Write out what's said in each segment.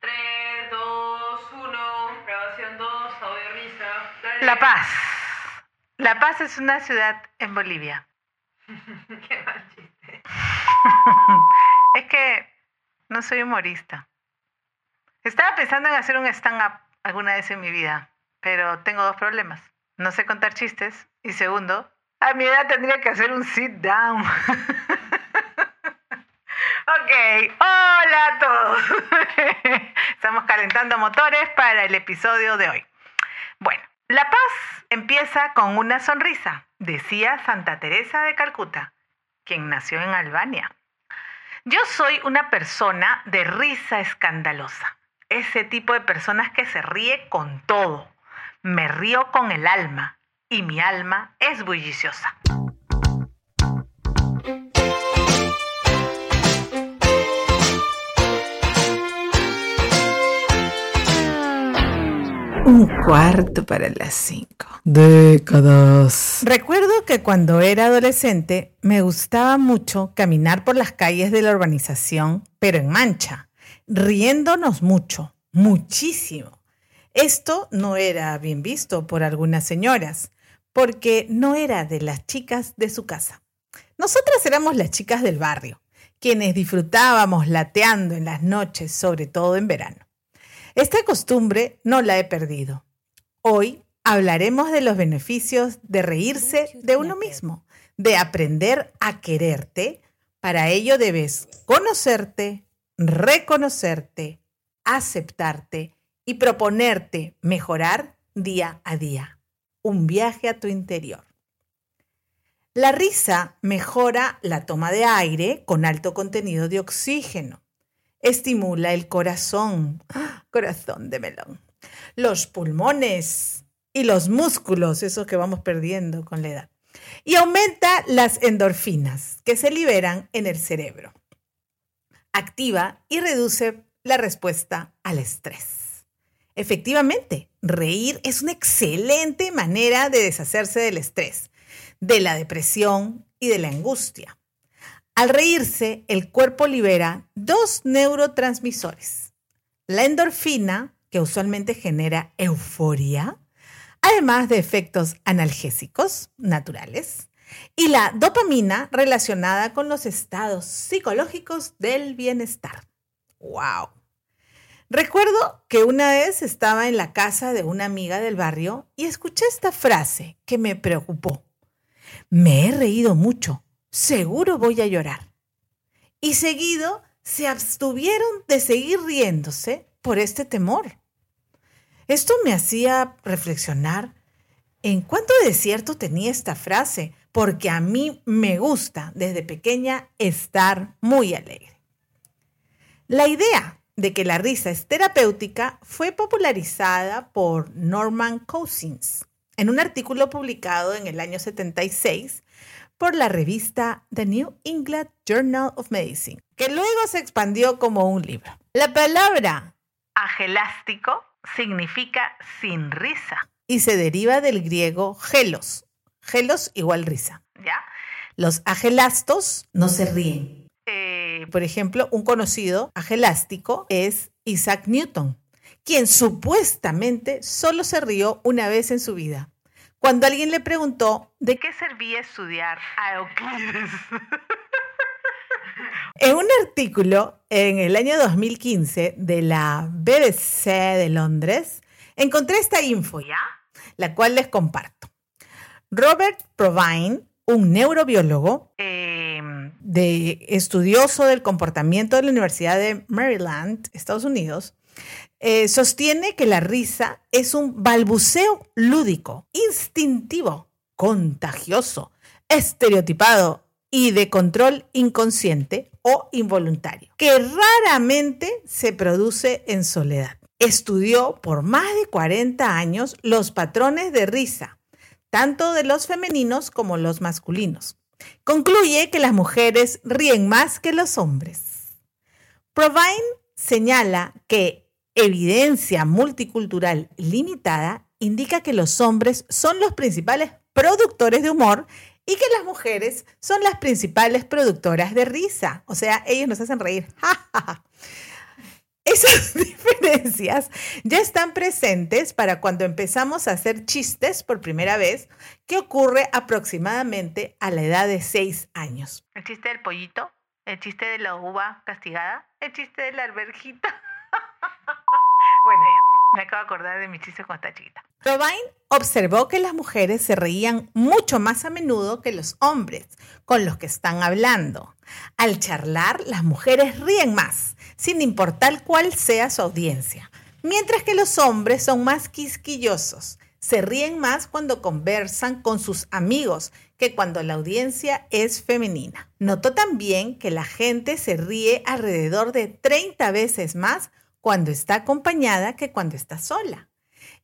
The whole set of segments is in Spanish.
Tres, dos, uno, grabación 2, audio risa. Dale. La Paz. La Paz es una ciudad en Bolivia. Qué mal chiste. Es que no soy humorista. Estaba pensando en hacer un stand-up alguna vez en mi vida, pero tengo dos problemas. No sé contar chistes y segundo, a mi edad tendría que hacer un sit-down. ok, hola a todos. Estamos calentando motores para el episodio de hoy. Bueno, la paz empieza con una sonrisa, decía Santa Teresa de Calcuta, quien nació en Albania. Yo soy una persona de risa escandalosa. Ese tipo de personas que se ríe con todo. Me río con el alma y mi alma es bulliciosa. Un cuarto para las cinco. Décadas. Recuerdo que cuando era adolescente me gustaba mucho caminar por las calles de la urbanización, pero en mancha, riéndonos mucho, muchísimo. Esto no era bien visto por algunas señoras, porque no era de las chicas de su casa. Nosotras éramos las chicas del barrio, quienes disfrutábamos lateando en las noches, sobre todo en verano. Esta costumbre no la he perdido. Hoy hablaremos de los beneficios de reírse de uno mismo, de aprender a quererte. Para ello debes conocerte, reconocerte, aceptarte y proponerte mejorar día a día. Un viaje a tu interior. La risa mejora la toma de aire con alto contenido de oxígeno. Estimula el corazón, corazón de melón, los pulmones y los músculos, esos que vamos perdiendo con la edad. Y aumenta las endorfinas que se liberan en el cerebro. Activa y reduce la respuesta al estrés. Efectivamente, reír es una excelente manera de deshacerse del estrés, de la depresión y de la angustia. Al reírse, el cuerpo libera dos neurotransmisores. La endorfina, que usualmente genera euforia, además de efectos analgésicos naturales, y la dopamina relacionada con los estados psicológicos del bienestar. ¡Wow! Recuerdo que una vez estaba en la casa de una amiga del barrio y escuché esta frase que me preocupó. Me he reído mucho, seguro voy a llorar. Y seguido se abstuvieron de seguir riéndose por este temor. Esto me hacía reflexionar en cuánto de cierto tenía esta frase, porque a mí me gusta desde pequeña estar muy alegre. La idea de que la risa es terapéutica fue popularizada por Norman Cousins en un artículo publicado en el año 76 por la revista The New England Journal of Medicine, que luego se expandió como un libro. La palabra agelástico significa sin risa y se deriva del griego gelos. Gelos igual risa, ¿ya? Los agelastos no se ríen. Eh, por ejemplo, un conocido agelástico es Isaac Newton, quien supuestamente solo se rió una vez en su vida, cuando alguien le preguntó de qué servía estudiar a Euclides. en un artículo en el año 2015 de la BBC de Londres, encontré esta info, ¿ya? La cual les comparto. Robert Provine, un neurobiólogo de, estudioso del comportamiento de la Universidad de Maryland, Estados Unidos, eh, sostiene que la risa es un balbuceo lúdico, instintivo, contagioso, estereotipado y de control inconsciente o involuntario, que raramente se produce en soledad. Estudió por más de 40 años los patrones de risa, tanto de los femeninos como los masculinos. Concluye que las mujeres ríen más que los hombres. Provine señala que evidencia multicultural limitada indica que los hombres son los principales productores de humor y que las mujeres son las principales productoras de risa. O sea, ellos nos hacen reír. Esas ya están presentes para cuando empezamos a hacer chistes por primera vez, que ocurre aproximadamente a la edad de 6 años. El chiste del pollito, el chiste de la uva castigada, el chiste de la alberjita. bueno, ya, me acabo de acordar de mi chiste cuando estaba chiquita. Robine observó que las mujeres se reían mucho más a menudo que los hombres con los que están hablando. Al charlar, las mujeres ríen más, sin importar cuál sea su audiencia, mientras que los hombres son más quisquillosos. Se ríen más cuando conversan con sus amigos que cuando la audiencia es femenina. Notó también que la gente se ríe alrededor de 30 veces más cuando está acompañada que cuando está sola.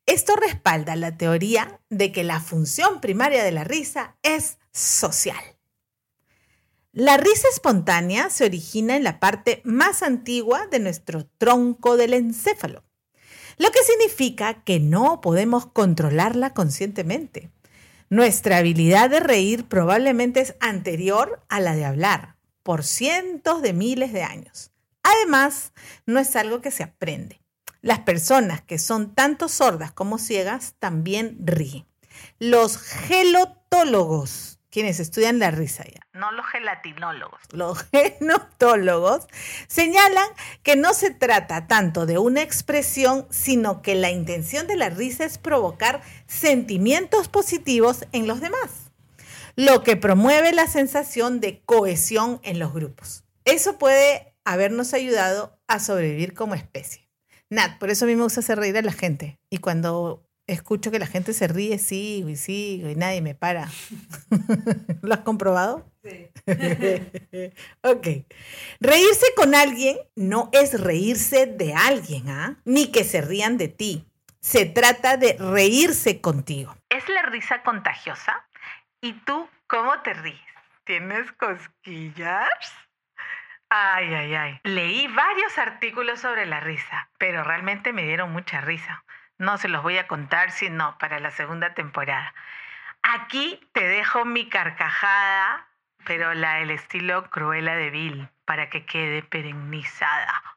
Esto respalda la teoría de que la función primaria de la risa es social. La risa espontánea se origina en la parte más antigua de nuestro tronco del encéfalo, lo que significa que no podemos controlarla conscientemente. Nuestra habilidad de reír probablemente es anterior a la de hablar, por cientos de miles de años. Además, no es algo que se aprende. Las personas que son tanto sordas como ciegas también ríen. Los gelotólogos, quienes estudian la risa ya. No los gelatinólogos. Los genotólogos señalan que no se trata tanto de una expresión, sino que la intención de la risa es provocar sentimientos positivos en los demás, lo que promueve la sensación de cohesión en los grupos. Eso puede habernos ayudado a sobrevivir como especie. Nat, por eso a mí me gusta hacer reír a la gente. Y cuando escucho que la gente se ríe, sigo y sigo y nadie me para. ¿Lo has comprobado? Sí. ok. Reírse con alguien no es reírse de alguien, ¿ah? Ni que se rían de ti. Se trata de reírse contigo. ¿Es la risa contagiosa? ¿Y tú cómo te ríes? ¿Tienes cosquillas? Ay, ay, ay. Leí varios artículos sobre la risa, pero realmente me dieron mucha risa. No se los voy a contar, sino para la segunda temporada. Aquí te dejo mi carcajada, pero la del estilo Cruella de Vil, para que quede perennizada.